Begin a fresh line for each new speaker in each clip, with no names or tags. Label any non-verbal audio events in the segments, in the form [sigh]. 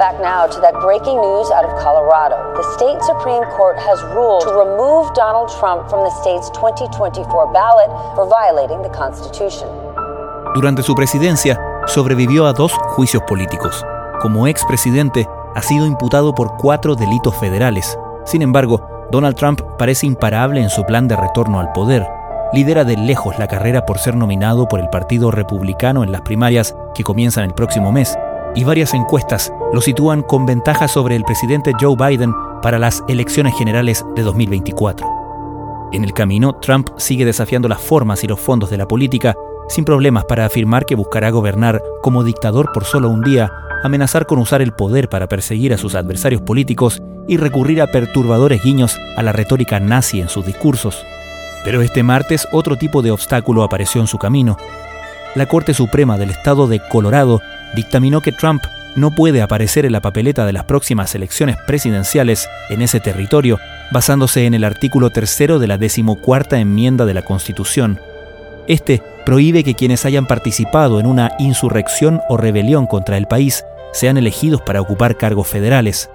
Back now to that breaking news out of Colorado. The state Supreme Court has ruled to remove Donald Trump from the state's 2024 ballot for violating the Constitution.
Durante su presidencia, sobrevivió a dos juicios políticos. Como expresidente, ha sido imputado por cuatro delitos federales. Sin embargo, Donald Trump parece imparable en su plan de retorno al poder. Lidera de lejos la carrera por ser nominado por el Partido Republicano en las primarias que comienzan el próximo mes y varias encuestas lo sitúan con ventaja sobre el presidente Joe Biden para las elecciones generales de 2024. En el camino, Trump sigue desafiando las formas y los fondos de la política sin problemas para afirmar que buscará gobernar como dictador por solo un día, amenazar con usar el poder para perseguir a sus adversarios políticos y recurrir a perturbadores guiños a la retórica nazi en sus discursos. Pero este martes otro tipo de obstáculo apareció en su camino. La Corte Suprema del Estado de Colorado dictaminó que Trump no puede aparecer en la papeleta de las próximas elecciones presidenciales en ese territorio, basándose en el artículo tercero de la decimocuarta enmienda de la Constitución. Este prohíbe que quienes hayan participado en una insurrección o rebelión contra el país sean elegidos para ocupar cargos federales.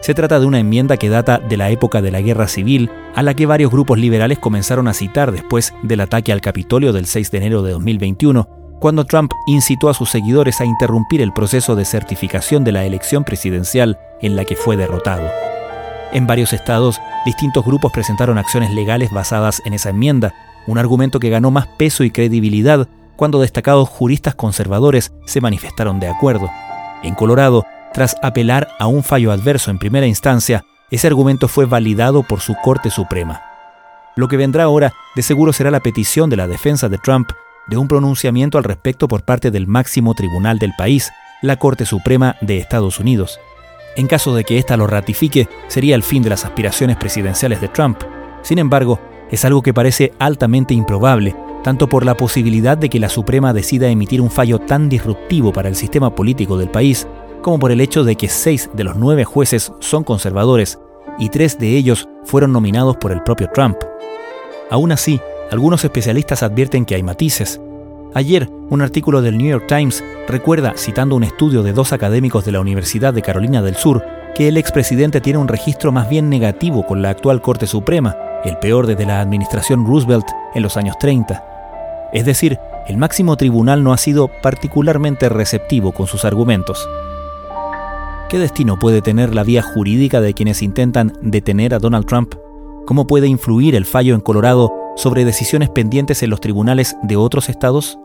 Se trata de una enmienda que data de la época de la Guerra Civil, a la que varios grupos liberales comenzaron a citar después del ataque al Capitolio del 6 de enero de 2021, cuando Trump incitó a sus seguidores a interrumpir el proceso de certificación de la elección presidencial en la que fue derrotado. En varios estados, distintos grupos presentaron acciones legales basadas en esa enmienda, un argumento que ganó más peso y credibilidad cuando destacados juristas conservadores se manifestaron de acuerdo. En Colorado, tras apelar a un fallo adverso en primera instancia, ese argumento fue validado por su Corte Suprema. Lo que vendrá ahora de seguro será la petición de la defensa de Trump de un pronunciamiento al respecto por parte del máximo tribunal del país, la Corte Suprema de Estados Unidos. En caso de que ésta lo ratifique, sería el fin de las aspiraciones presidenciales de Trump. Sin embargo, es algo que parece altamente improbable, tanto por la posibilidad de que la Suprema decida emitir un fallo tan disruptivo para el sistema político del país, como por el hecho de que seis de los nueve jueces son conservadores y tres de ellos fueron nominados por el propio Trump. Aún así, algunos especialistas advierten que hay matices. Ayer, un artículo del New York Times recuerda, citando un estudio de dos académicos de la Universidad de Carolina del Sur, que el expresidente tiene un registro más bien negativo con la actual Corte Suprema, el peor desde la administración Roosevelt en los años 30. Es decir, el máximo tribunal no ha sido particularmente receptivo con sus argumentos. ¿Qué destino puede tener la vía jurídica de quienes intentan detener a Donald Trump? ¿Cómo puede influir el fallo en Colorado sobre decisiones pendientes en los tribunales de otros estados?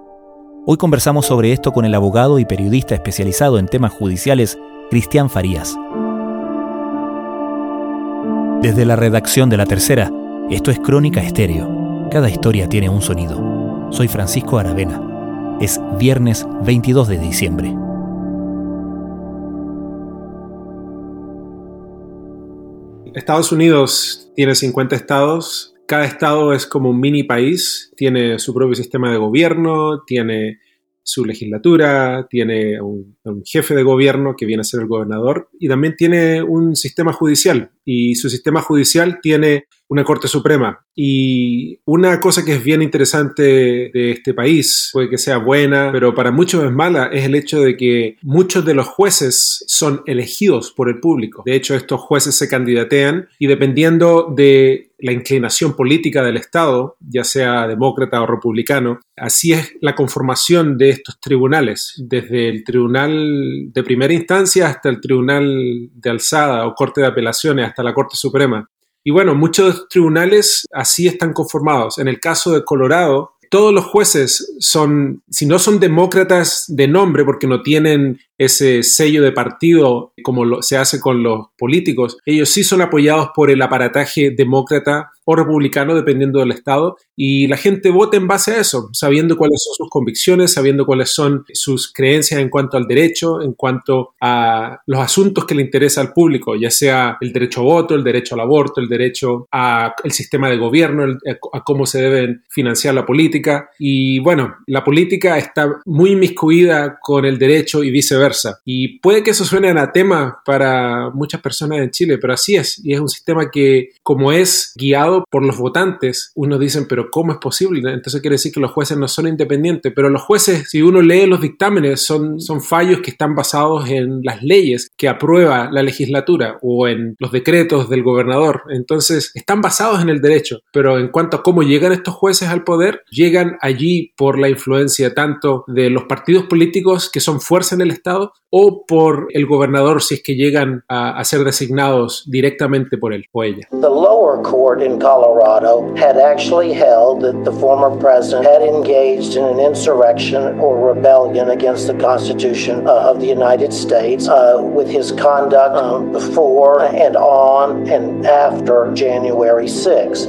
Hoy conversamos sobre esto con el abogado y periodista especializado en temas judiciales, Cristian Farías. Desde la redacción de La Tercera, esto es Crónica Estéreo. Cada historia tiene un sonido. Soy Francisco Aravena. Es viernes 22 de diciembre.
Estados Unidos tiene 50 estados cada estado es como un mini país, tiene su propio sistema de gobierno, tiene su legislatura, tiene un, jefe de gobierno que viene a ser el gobernador y también tiene un sistema judicial. Y su sistema judicial tiene una Corte Suprema. Y una cosa que es bien interesante de este país, puede que sea buena, pero para muchos es mala, es el hecho de que muchos de los jueces son elegidos por el público. De hecho, estos jueces se candidatean y dependiendo de la inclinación política del Estado, ya sea demócrata o republicano, así es la conformación de estos tribunales, desde el tribunal de primera instancia hasta el tribunal de alzada o corte de apelaciones, hasta la Corte Suprema. Y bueno, muchos tribunales así están conformados. En el caso de Colorado, todos los jueces son, si no son demócratas de nombre, porque no tienen ese sello de partido como se hace con los políticos, ellos sí son apoyados por el aparataje demócrata o republicano, dependiendo del estado, y la gente vota en base a eso, sabiendo cuáles son sus convicciones, sabiendo cuáles son sus creencias en cuanto al derecho, en cuanto a los asuntos que le interesa al público, ya sea el derecho a voto, el derecho al aborto, el derecho al sistema de gobierno, a cómo se debe financiar la política. Y bueno, la política está muy inmiscuida con el derecho y viceversa viceversa. Y puede que eso suene anatema para muchas personas en Chile, pero así es. Y es un sistema que, como es guiado por los votantes, unos dicen, pero ¿cómo es posible? Entonces quiere decir que los jueces no son independientes. Pero los jueces, si uno lee los dictámenes, son, son fallos que están basados en las leyes que aprueba la legislatura o en los decretos del gobernador. Entonces, están basados en el derecho. Pero en cuanto a cómo llegan estos jueces al poder, llegan allí por la influencia tanto de los partidos políticos que son fuerza en el Estado o por el gobernador si es que llegan a, a ser designados directamente por él o ella.
The lower court in Colorado had actually held that the former president had engaged in an insurrection or rebellion against the Constitution uh, of the United States uh, with his conduct um, before and on and after January 6.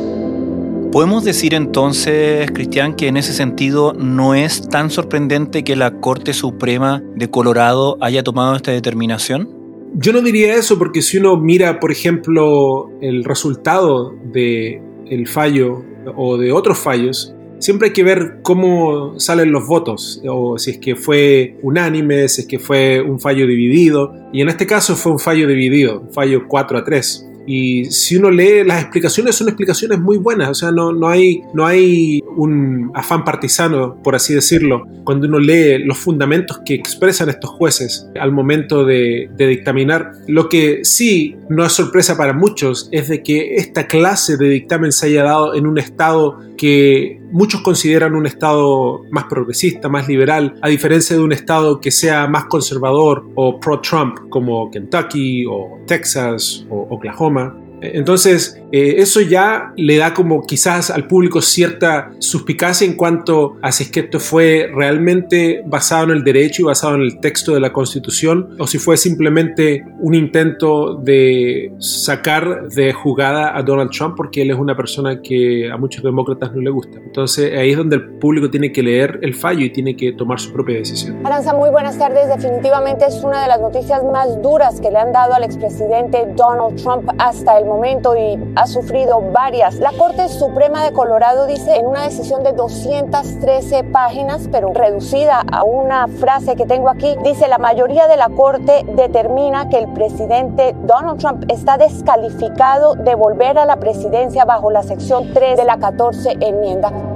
¿Podemos decir entonces, Cristian, que en ese sentido no es tan sorprendente que la Corte Suprema de Colorado haya tomado esta determinación?
Yo no diría eso porque si uno mira, por ejemplo, el resultado del el fallo o de otros fallos, siempre hay que ver cómo salen los votos, o si es que fue unánime, si es que fue un fallo dividido, y en este caso fue un fallo dividido, un fallo 4 a 3. Y si uno lee las explicaciones, son explicaciones muy buenas, o sea, no, no, hay, no hay un afán partisano, por así decirlo, cuando uno lee los fundamentos que expresan estos jueces al momento de, de dictaminar. Lo que sí no es sorpresa para muchos es de que esta clase de dictamen se haya dado en un estado que muchos consideran un estado más progresista, más liberal, a diferencia de un estado que sea más conservador o pro-Trump como Kentucky o Texas o Oklahoma. Entonces, eh, eso ya le da como quizás al público cierta suspicacia en cuanto a si es que esto fue realmente basado en el derecho y basado en el texto de la Constitución o si fue simplemente un intento de sacar de jugada a Donald Trump porque él es una persona que a muchos demócratas no le gusta. Entonces, ahí es donde el público tiene que leer el fallo y tiene que tomar su propia decisión.
Aranza, muy buenas tardes. Definitivamente es una de las noticias más duras que le han dado al expresidente Donald Trump hasta el momento y ha sufrido varias. La Corte Suprema de Colorado dice en una decisión de 213 páginas, pero reducida a una frase que tengo aquí, dice la mayoría de la Corte determina que el presidente Donald Trump está descalificado de volver a la presidencia bajo la sección 3 de la 14 enmienda.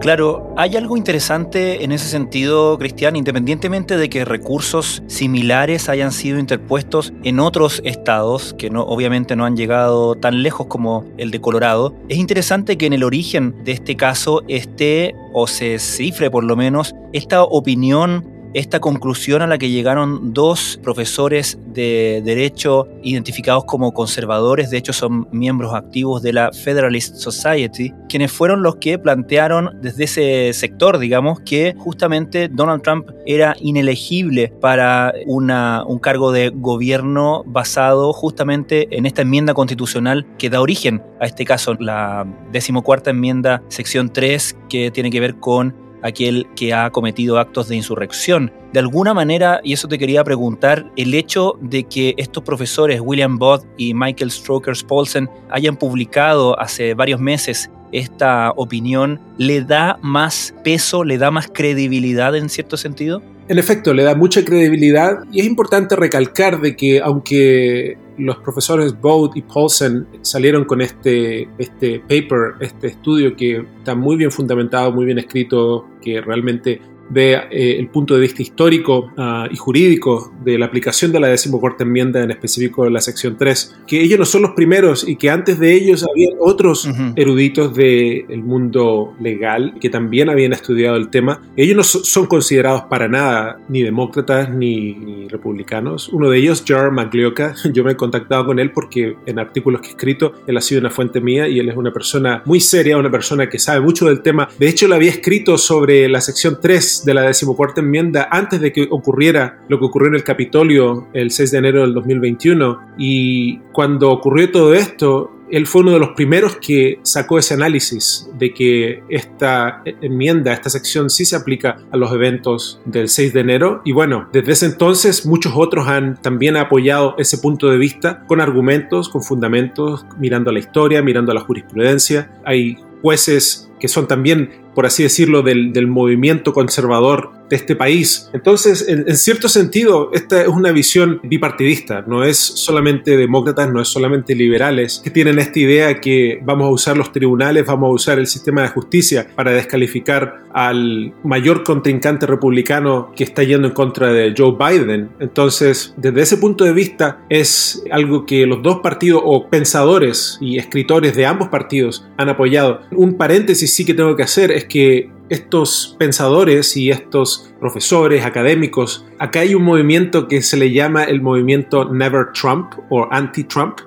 Claro, hay algo interesante en ese sentido, Cristian, independientemente de que recursos similares hayan sido interpuestos en otros estados, que no, obviamente no han llegado tan lejos como el de Colorado, es interesante que en el origen de este caso esté, o se cifre por lo menos, esta opinión esta conclusión a la que llegaron dos profesores de derecho identificados como conservadores, de hecho son miembros activos de la Federalist Society, quienes fueron los que plantearon desde ese sector, digamos, que justamente Donald Trump era inelegible para una, un cargo de gobierno basado justamente en esta enmienda constitucional que da origen a este caso, la decimocuarta enmienda, sección 3, que tiene que ver con aquel que ha cometido actos de insurrección. De alguna manera, y eso te quería preguntar, el hecho de que estos profesores, William Bott y Michael Strokers Paulsen, hayan publicado hace varios meses esta opinión, ¿le da más peso, le da más credibilidad en cierto sentido?
En efecto, le da mucha credibilidad y es importante recalcar de que aunque los profesores Bode y Paulsen salieron con este, este paper, este estudio que está muy bien fundamentado, muy bien escrito, que realmente ve eh, el punto de vista histórico uh, y jurídico de la aplicación de la decimocuarta enmienda, en específico de la sección 3, que ellos no son los primeros y que antes de ellos había otros uh -huh. eruditos del de mundo legal que también habían estudiado el tema. Ellos no so son considerados para nada ni demócratas ni, ni republicanos. Uno de ellos, Jar Maglioka, [laughs] yo me he contactado con él porque en artículos que he escrito él ha sido una fuente mía y él es una persona muy seria, una persona que sabe mucho del tema. De hecho, él había escrito sobre la sección 3 de la decimocuarta enmienda antes de que ocurriera lo que ocurrió en el Capitolio el 6 de enero del 2021 y cuando ocurrió todo esto él fue uno de los primeros que sacó ese análisis de que esta enmienda, esta sección sí se aplica a los eventos del 6 de enero. Y bueno, desde ese entonces muchos otros han también apoyado ese punto de vista con argumentos, con fundamentos, mirando a la historia, mirando a la jurisprudencia. Hay jueces que son también por así decirlo, del, del movimiento conservador de este país. Entonces, en, cierto sentido, esta es una visión bipartidista, no es solamente demócratas, no es solamente liberales que tienen esta idea que vamos a usar los tribunales, vamos a usar el sistema de justicia para descalificar al mayor contrincante republicano que está yendo en contra de Joe Biden. Entonces, desde ese punto de vista, es algo que los dos partidos o pensadores y escritores de ambos partidos han apoyado. Un paréntesis sí que tengo que hacer es que estos pensadores y estos profesores académicos, acá hay un movimiento que se le llama el movimiento Never Trump o Anti-Trump,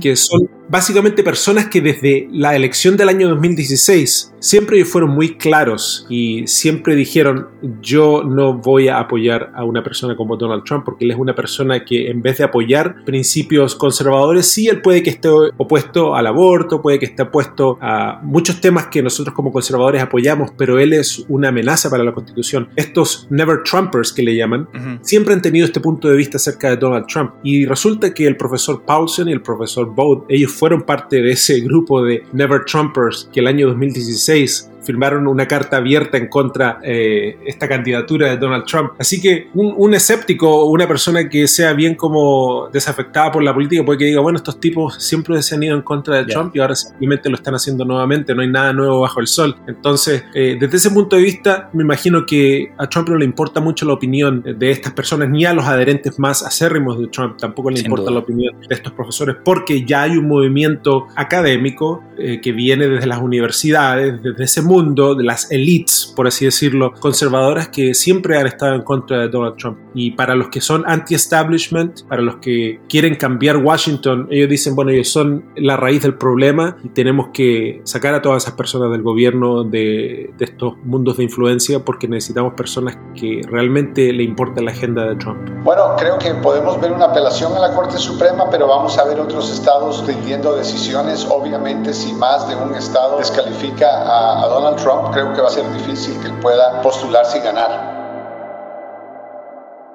que son básicamente personas que desde la elección del año 2016 siempre fueron muy claros y siempre dijeron yo no voy a apoyar a una persona como Donald Trump porque él es una persona que en vez de apoyar principios conservadores, sí, él puede que esté opuesto al aborto, puede que esté opuesto a muchos temas que nosotros como conservadores apoyamos, pero él es una amenaza para la constitución. Estos Never Trumpers que le llaman, siempre han tenido este punto de vista acerca de Donald Trump. Y resulta que el profesor Paulson y el profesor Bode, ellos fueron parte de ese grupo de Never Trumpers que el año 2016 firmaron una carta abierta en contra de eh, esta candidatura de Donald Trump. Así que un, escéptico o una persona que sea bien como desafectada por la política puede que diga, bueno, estos tipos siempre se han ido en contra de Trump y ahora simplemente lo están haciendo nuevamente, no hay nada nuevo bajo el sol. Entonces, eh, desde ese punto de vista, me imagino que a Trump no le importa mucho la opinión de estas personas, ni a los adherentes más acérrimos de Trump, tampoco le importa la opinión de estos profesores, porque ya hay un movimiento académico eh, que viene desde las universidades, desde ese mundo de las elites, por así decirlo, conservadoras que siempre han estado en contra de Donald Trump. Y para los que son anti-establishment, para los que quieren cambiar Washington, ellos dicen, bueno, ellos son la raíz del problema y tenemos que sacar a todas esas personas del gobierno de, de estos mundos de influencia porque necesitamos personas que realmente le importa la agenda de Trump.
Bueno, creo que podemos ver una apelación a la Corte Suprema, pero vamos a ver otros estados rindiendo decisiones. Obviamente, si más de un estado descalifica a, a Donald Trump, creo que va a ser difícil que él pueda postularse y ganar.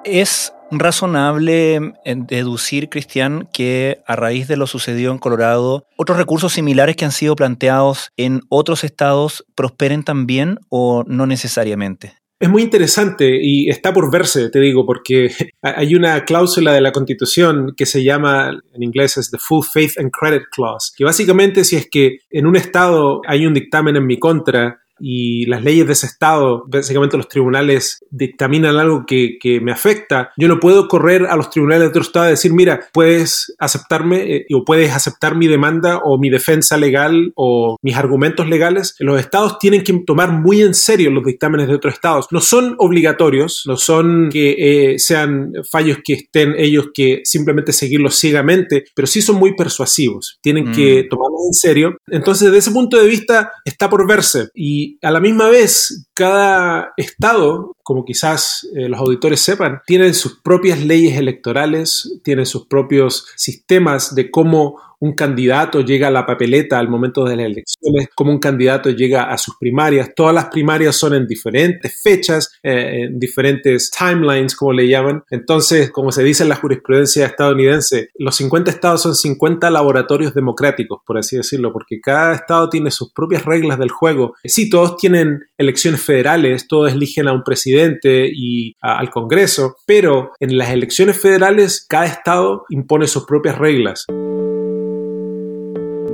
Es razonable deducir, Cristian, que a raíz de lo sucedido en Colorado, otros recursos similares que han sido planteados en otros estados prosperen también o no necesariamente?
Es muy interesante y está por verse, te digo, porque [laughs] hay una cláusula de la Constitución que se llama, en inglés es the Full Faith and Credit Clause, que básicamente si es que en un estado hay un dictamen en mi contra y las leyes de ese estado, básicamente los tribunales dictaminan algo que, me afecta, yo no puedo correr a los tribunales de otro estado y decir, mira, puedes aceptarme eh, o puedes aceptar mi demanda o mi defensa legal o mis argumentos legales. Los estados tienen que tomar muy en serio los dictámenes de otros estados. No son obligatorios, no son que eh, sean fallos que estén ellos que simplemente seguirlos ciegamente, pero sí son muy persuasivos. Tienen que mm. tomarlos en serio. Entonces, desde ese punto de vista, está por verse. Y a la misma vez, cada estado, como quizás eh, los auditores sepan, tiene sus propias leyes electorales, tiene sus propios sistemas de cómo un candidato llega a la papeleta al momento de las elecciones, como un candidato llega a sus primarias. Todas las primarias son en diferentes fechas, eh, en diferentes timelines, como le llaman. Entonces, como se dice en la jurisprudencia estadounidense, los 50 estados son 50 laboratorios democráticos, por así decirlo, porque cada estado tiene sus propias reglas del juego. Sí, todos tienen elecciones federales, todos eligen a un presidente y al Congreso, pero en las elecciones federales cada estado impone sus propias reglas.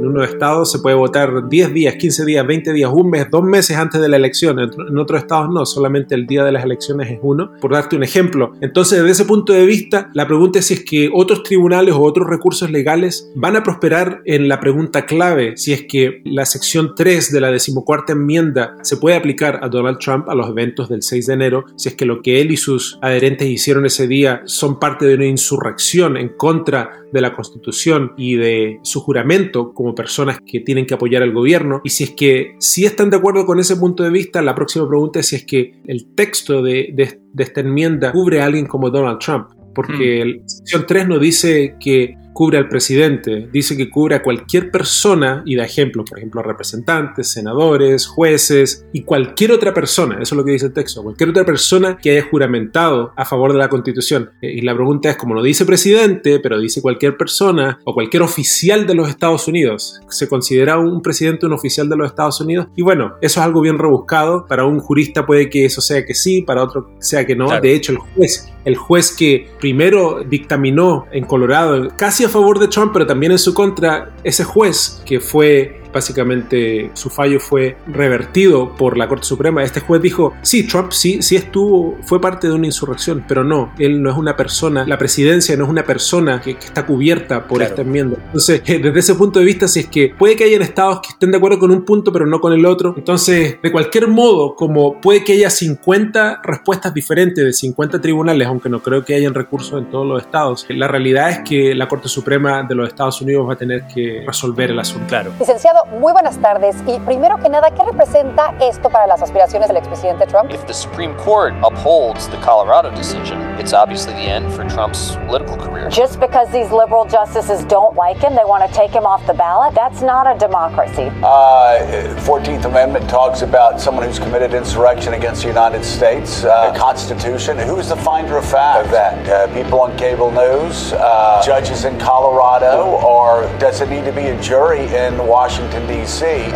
En unos estados se puede votar 10 días, 15 días, 20 días, un mes, dos meses antes de la elección. En otros estados no, solamente el día de las elecciones es uno, por darte un ejemplo. Entonces, desde ese punto de vista, la pregunta es si es que otros tribunales o otros recursos legales van a prosperar en la pregunta clave, si es que la sección 3 de la decimocuarta enmienda se puede aplicar a Donald Trump a los eventos del 6 de enero, si es que lo que él y sus adherentes hicieron ese día son parte de una insurrección en contra de la Constitución y de su juramento como personas que tienen que apoyar al gobierno. Y si es que si están de acuerdo con ese punto de vista, la próxima pregunta es si es que el texto de, esta enmienda cubre a alguien como Donald Trump. Porque mm. la sección 3 nos dice que cubre al presidente, dice que cubre a cualquier persona y da ejemplos, por ejemplo, representantes, senadores, jueces y cualquier otra persona, eso es lo que dice el texto, cualquier otra persona que haya juramentado a favor de la Constitución. Eh, y la pregunta es, como no dice presidente, pero dice cualquier persona o cualquier oficial de los Estados Unidos, ¿se considera un presidente un oficial de los Estados Unidos? Y bueno, eso es algo bien rebuscado, para un jurista puede que eso sea que sí, para otro sea que no. De hecho, el juez el juez que primero dictaminó en Colorado casi a favor de Trump, pero también en su contra, ese juez que fue básicamente su fallo fue revertido por la Corte Suprema. Este juez dijo, sí, Trump sí, sí estuvo, fue parte de una insurrección, pero no, él no es una persona, la presidencia no es una persona que, está cubierta por esta enmienda. Entonces, [laughs] desde ese punto de vista, si es que puede que hayan estados que estén de acuerdo con un punto, pero no con el otro, entonces, de cualquier modo, como puede que haya 50 respuestas diferentes de 50 tribunales, aunque no creo que hayan recursos en todos los estados, la realidad es que la Corte Suprema de los Estados Unidos va a tener que resolver el asunto.
Claro. Licenciado, muy buenas tardes. Y primero que nada, ¿qué representa esto para las aspiraciones del expresidente Trump?
If the Supreme Court upholds the Colorado decision, it's obviously the end for Trump's political career.
Just because these liberal justices don't like him, they want to take him off the ballot? That's not a democracy.
Uh, 14th Amendment talks about someone who's committed insurrection against the United States, uh, Constitution. Who's the finder of fact of that? Uh, people on cable news, uh, judges in Colorado, or does it need to be a jury in Washington?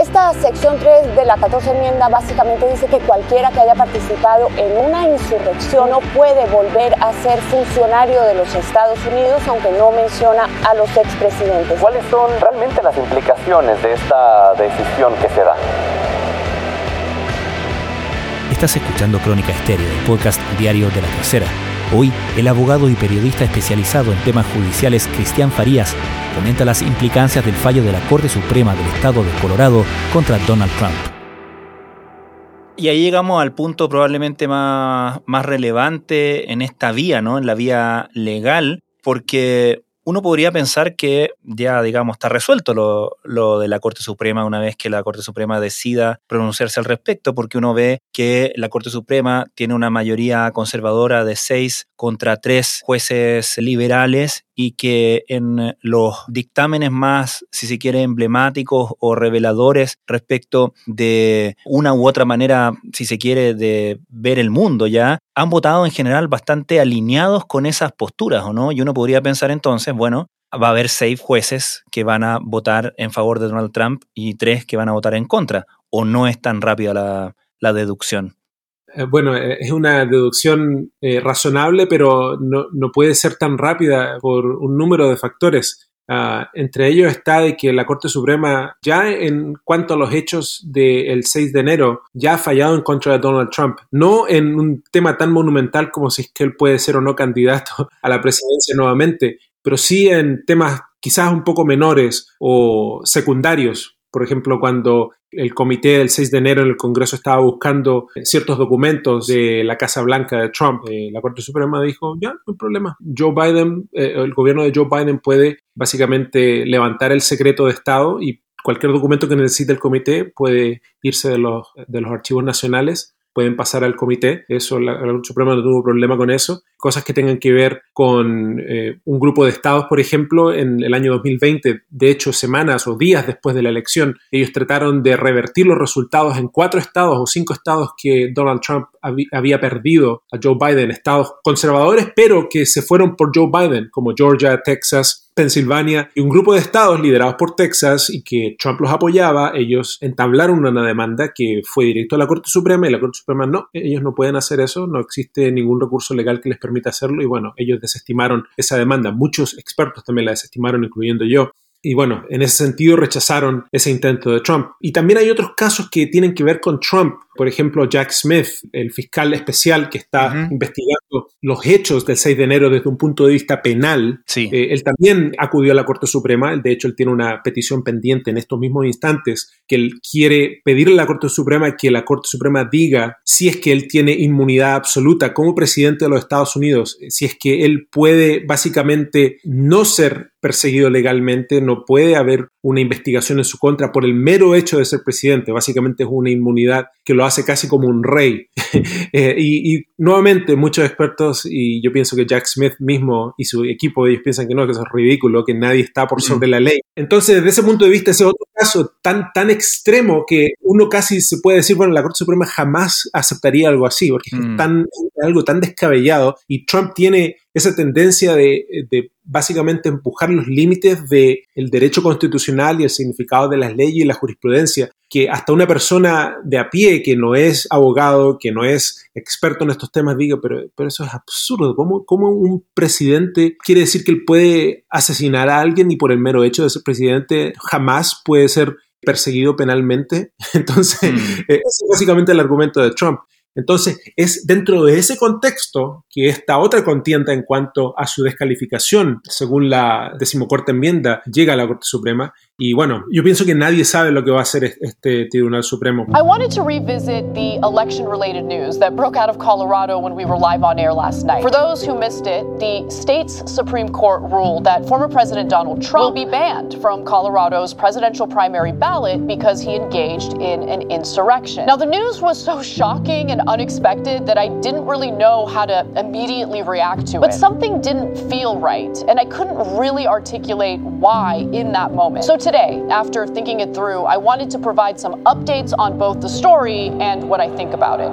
Esta sección 3 de la 14 enmienda básicamente dice que cualquiera que haya participado en una insurrección no puede volver a ser funcionario de los Estados Unidos, aunque no menciona a los expresidentes.
¿Cuáles son realmente las implicaciones de esta decisión que se da?
Estás escuchando Crónica Estéreo, el podcast diario de la tercera. Hoy, el abogado y periodista especializado en temas judiciales Cristian Farías comenta las implicancias del fallo de la Corte Suprema del Estado de Colorado contra Donald Trump. Y ahí llegamos al punto probablemente más, más relevante en esta vía, ¿no? En la vía legal, porque uno podría pensar que ya, digamos, está resuelto lo, lo, de la Corte Suprema una vez que la Corte Suprema decida pronunciarse al respecto, porque uno ve que la Corte Suprema tiene una mayoría conservadora de seis contra tres jueces liberales y que en los dictámenes más, si se quiere, emblemáticos o reveladores respecto de una u otra manera, si se quiere, de ver el mundo ya, han votado en general bastante alineados con esas posturas, ¿o no? Y uno podría pensar entonces, bueno, va a haber seis jueces que van a votar en favor de Donald Trump y tres que van a votar en contra, o no es tan rápida la, la deducción.
Eh, bueno, eh, es una deducción eh, razonable, pero no, no, puede ser tan rápida por un número de factores. Uh, entre ellos está de que la Corte Suprema, ya en cuanto a los hechos del 6 de enero, ya ha fallado en contra de Donald Trump. No en un tema tan monumental como si es que él puede ser o no candidato a la presidencia nuevamente, pero sí en temas quizás un poco menores o secundarios. Por ejemplo, cuando el comité del 6 de enero en el Congreso estaba buscando ciertos documentos de la Casa Blanca de Trump. Eh, la Corte Suprema dijo, ya, no hay problema. Joe Biden, eh, el gobierno de Joe Biden puede básicamente levantar el secreto de Estado y cualquier documento que necesite el comité puede irse de los, de los archivos nacionales pueden pasar al comité. Eso, la, Corte Suprema no tuvo problema con eso. Cosas que tengan que ver con eh, un grupo de estados, por ejemplo, en el año 2020, de hecho, semanas o días después de la elección, ellos trataron de revertir los resultados en cuatro estados o cinco estados que Donald Trump había perdido a Joe Biden, estados conservadores, pero que se fueron por Joe Biden, como Georgia, Texas, Pensilvania y un grupo de estados liderados por Texas y que Trump los apoyaba, ellos entablaron una demanda que fue directo a la Corte Suprema y la Corte Suprema no, ellos no pueden hacer eso, no existe ningún recurso legal que les permita hacerlo y bueno, ellos desestimaron esa demanda. Muchos expertos también la desestimaron, incluyendo yo. Y bueno, en ese sentido rechazaron ese intento de Trump. Y también hay otros casos que tienen que ver con Trump. Por ejemplo, Jack Smith, el fiscal especial que está investigando los hechos del 6 de enero desde un punto de vista penal.
Sí.
Eh, él también acudió a la Corte Suprema. De hecho, él tiene una petición pendiente en estos mismos instantes que él quiere pedirle a la Corte Suprema que la Corte Suprema diga si es que él tiene inmunidad absoluta como presidente de los Estados Unidos, si es que él puede básicamente no ser perseguido legalmente, no puede haber una investigación en su contra por el mero hecho de ser presidente. Básicamente es una inmunidad que lo hace casi como un rey. [laughs] Eh, y, nuevamente muchos expertos, y yo pienso que Jack Smith mismo y su equipo, ellos piensan que no, que eso es ridículo, que nadie está por sobre la ley. Entonces, desde ese punto de vista, ese otro caso tan, tan extremo que uno casi se puede decir, bueno, la Corte Suprema jamás aceptaría algo así, porque es mm. tan, algo tan descabellado y Trump tiene esa tendencia de, básicamente empujar los límites del derecho constitucional y el significado de las leyes y la jurisprudencia, que hasta una persona de a pie que no es abogado, que no es experto en estos temas, diga, pero, pero eso es absurdo. ¿Cómo, ¿Cómo, un presidente quiere decir que él puede asesinar a alguien y por el mero hecho de ser presidente jamás puede ser perseguido penalmente? [laughs] Entonces, mm. ese es básicamente el argumento de Trump. Entonces, es dentro de ese contexto que esta otra contienda en cuanto a su descalificación, según la decimocuarta enmienda, llega a la Corte Suprema Y bueno, yo pienso que nadie sabe lo que va a hacer este Tribunal Supremo.
I wanted to revisit the election related news that broke out of Colorado when we were live on air last night. For those who missed it, the state's Supreme Court ruled that former President Donald Trump will be banned from Colorado's presidential primary ballot because he engaged in an insurrection. Now, the news was so shocking and unexpected that I didn't really know how to immediately react to it. But something didn't feel right, and I couldn't really articulate why in that moment. So today, after thinking it through, I wanted to provide some updates on both the story and what I think about it.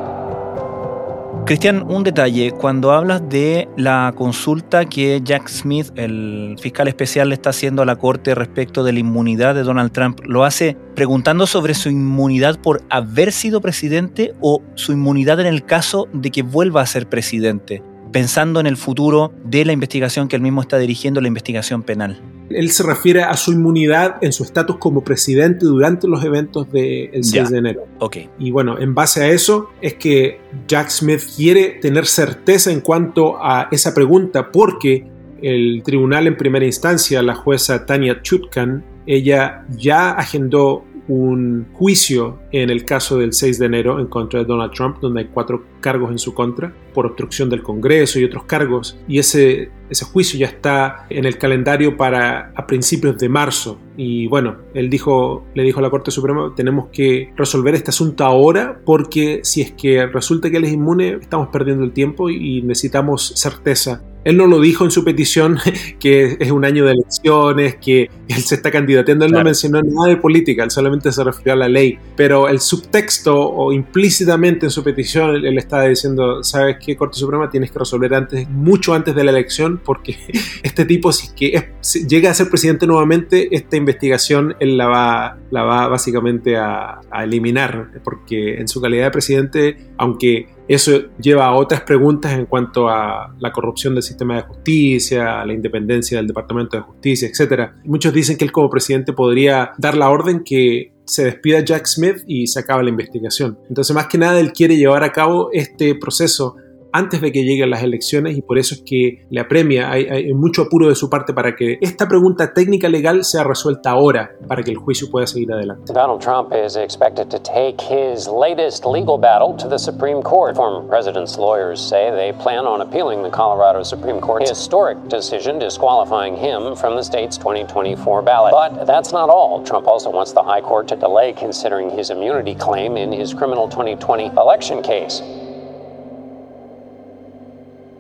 Cristian, un detalle. Cuando hablas de la consulta que Jack Smith, el fiscal especial, le está haciendo a la Corte respecto de la inmunidad de Donald Trump, ¿lo hace preguntando sobre su inmunidad por haber sido presidente o su inmunidad en el caso de que vuelva a ser presidente? pensando en el futuro de la investigación que él mismo está dirigiendo, la investigación penal.
Él se refiere a su inmunidad en su estatus como presidente durante los eventos del 6 de enero.
Okay.
Y bueno, en base a eso es que Jack Smith quiere tener certeza en cuanto a esa pregunta porque el tribunal en primera instancia, la jueza Tania Chutkan, ella ya agendó un juicio en el caso del 6 de enero en contra de Donald Trump, donde hay cuatro cargos en su contra por obstrucción del Congreso y otros cargos. Y ese, ese juicio ya está en el calendario para a principios de marzo. Y bueno, él dijo, le dijo a la Corte Suprema, tenemos que resolver este asunto ahora porque si es que resulta que él es inmune, estamos perdiendo el tiempo y necesitamos certeza él no lo dijo en su petición [laughs] que es un año de elecciones, que él se está candidateando. Él no mencionó nada de política, él solamente se refirió a la ley. Pero el subtexto o implícitamente en su petición, él, estaba diciendo, ¿sabes qué, Corte Suprema? Tienes que resolver antes, mucho antes de la elección, porque [laughs] este tipo, si es que llega a ser presidente nuevamente, esta investigación él la va, la va básicamente a, a eliminar, porque en su calidad de presidente, aunque eso lleva a otras preguntas en cuanto a la corrupción del sistema de justicia, la independencia del Departamento de Justicia, etc. Muchos dicen que él como presidente podría dar la orden que se despida Jack Smith y se acaba la investigación. Entonces, más que nada, él quiere llevar a cabo este proceso antes de que lleguen las elecciones y por eso es que le apremia. Hay, mucho apuro de su parte para que esta pregunta técnica legal sea resuelta ahora para que el juicio pueda seguir adelante.
Donald Trump is expected to take his latest legal battle to the Supreme Court. Former president's lawyers say they plan on appealing the Colorado Supreme Court's historic decision disqualifying him from the state's 2024 ballot. But that's not all. Trump also wants the High Court to delay considering his immunity claim in his criminal 2020 election case.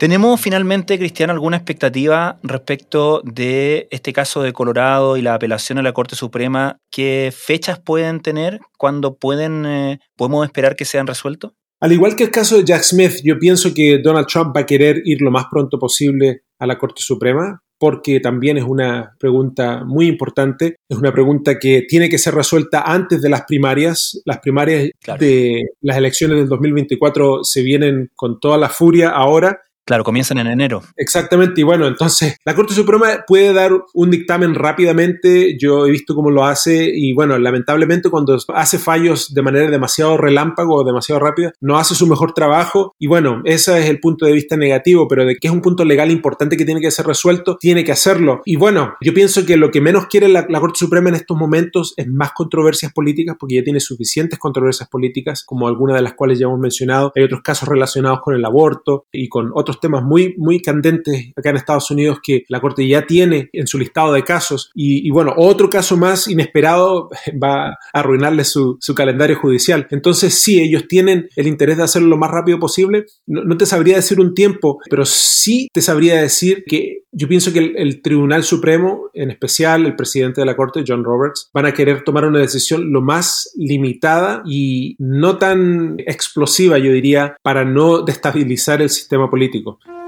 ¿Tenemos finalmente, Cristiano, alguna expectativa respecto de este caso de Colorado y la apelación a la Corte Suprema? ¿Qué fechas pueden tener? ¿Cuándo pueden, eh, podemos esperar que sean resueltos?
Al igual que el caso de Jack Smith, yo pienso que Donald Trump va a querer ir lo más pronto posible a la Corte Suprema porque también es una pregunta muy importante, es una pregunta que tiene que ser resuelta antes de las primarias. Las primarias de las elecciones del 2024 se vienen con toda la furia ahora
Claro, comienzan en enero.
Exactamente, y bueno, entonces la Corte Suprema puede dar un dictamen rápidamente, yo he visto cómo lo hace, y bueno, lamentablemente cuando hace fallos de manera demasiado relámpago o demasiado rápida, no hace su mejor trabajo, y bueno, ese es el punto de vista negativo, pero de que es un punto legal importante que tiene que ser resuelto, tiene que hacerlo. Y bueno, yo pienso que lo que menos quiere la, la Corte Suprema en estos momentos es más controversias políticas, porque ya tiene suficientes controversias políticas, como algunas de las cuales ya hemos mencionado, hay otros casos relacionados con el aborto y con otros temas muy, muy candentes acá en Estados Unidos que la Corte ya tiene en su listado de casos. Y, bueno, otro caso más inesperado [laughs] va a arruinarle su, calendario judicial. Entonces, sí, ellos tienen el interés de hacerlo lo más rápido posible. No, te sabría decir un tiempo, pero sí te sabría decir que yo pienso que el, Tribunal Supremo, en especial el presidente de la Corte, John Roberts, van a querer tomar una decisión lo más limitada y no tan explosiva, yo diría, para no destabilizar el sistema político políticos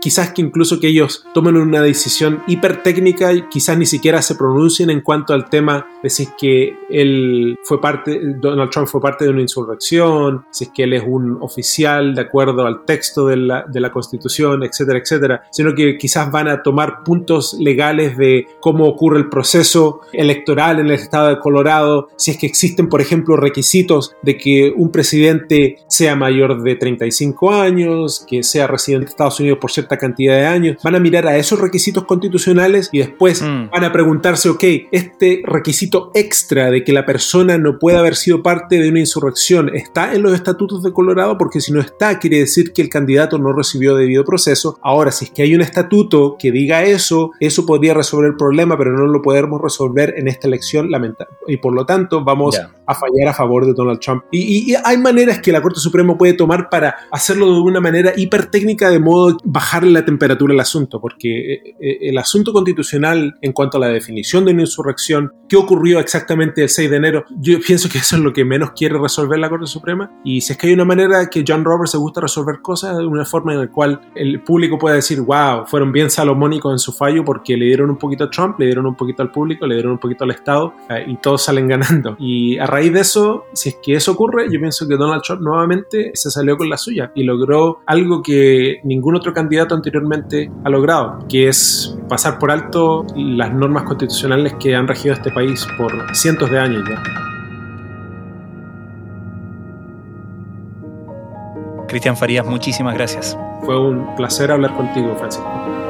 quizás que incluso que ellos tomen una decisión hipertécnica quizás ni siquiera se pronuncien en cuanto al tema de si es que él fue parte, Donald Trump fue parte de una insurrección, si es que él es un oficial de acuerdo al texto de la, de la Constitución, etcétera, etcétera, sino que quizás van a tomar puntos legales de cómo ocurre el proceso electoral en el estado de Colorado, si es que existen, por ejemplo, requisitos de que un presidente sea mayor de 35 años, que sea residente de Estados Unidos por cierto cantidad de años, van a mirar a esos requisitos constitucionales y después mm. van a preguntarse, ok, este requisito extra de que la persona no puede haber sido parte de una insurrección está en los estatutos de Colorado, porque si no está, quiere decir que el candidato no recibió debido proceso. Ahora, si es que hay un estatuto que diga eso, eso podría resolver el problema, pero no lo podemos resolver en esta elección, lamentable. Y por lo tanto, vamos a fallar a favor de Donald Trump. Y, y hay maneras que la Corte Suprema puede tomar para hacerlo de una manera hipertécnica, de modo bajar la temperatura al asunto, porque eh, eh, el asunto constitucional en cuanto a la definición de una insurrección, qué ocurrió exactamente el 6 de enero, yo pienso que eso es lo que menos quiere resolver la Corte Suprema. Y si es que hay una manera que John Roberts se gusta resolver cosas, una forma en la cual el público pueda decir, wow, fueron bien salomónicos en su fallo porque le dieron un poquito a Trump, le dieron un poquito al público, le dieron un poquito al Estado eh, y todos salen ganando. Y a raíz de eso, si es que eso ocurre, yo pienso que Donald Trump nuevamente se salió con la suya y logró algo que ningún otro candidato anteriormente ha logrado, que es pasar por alto las normas constitucionales que han regido este país por cientos de años ya.
Cristian Farías, muchísimas gracias.
Fue un placer hablar contigo, Francisco.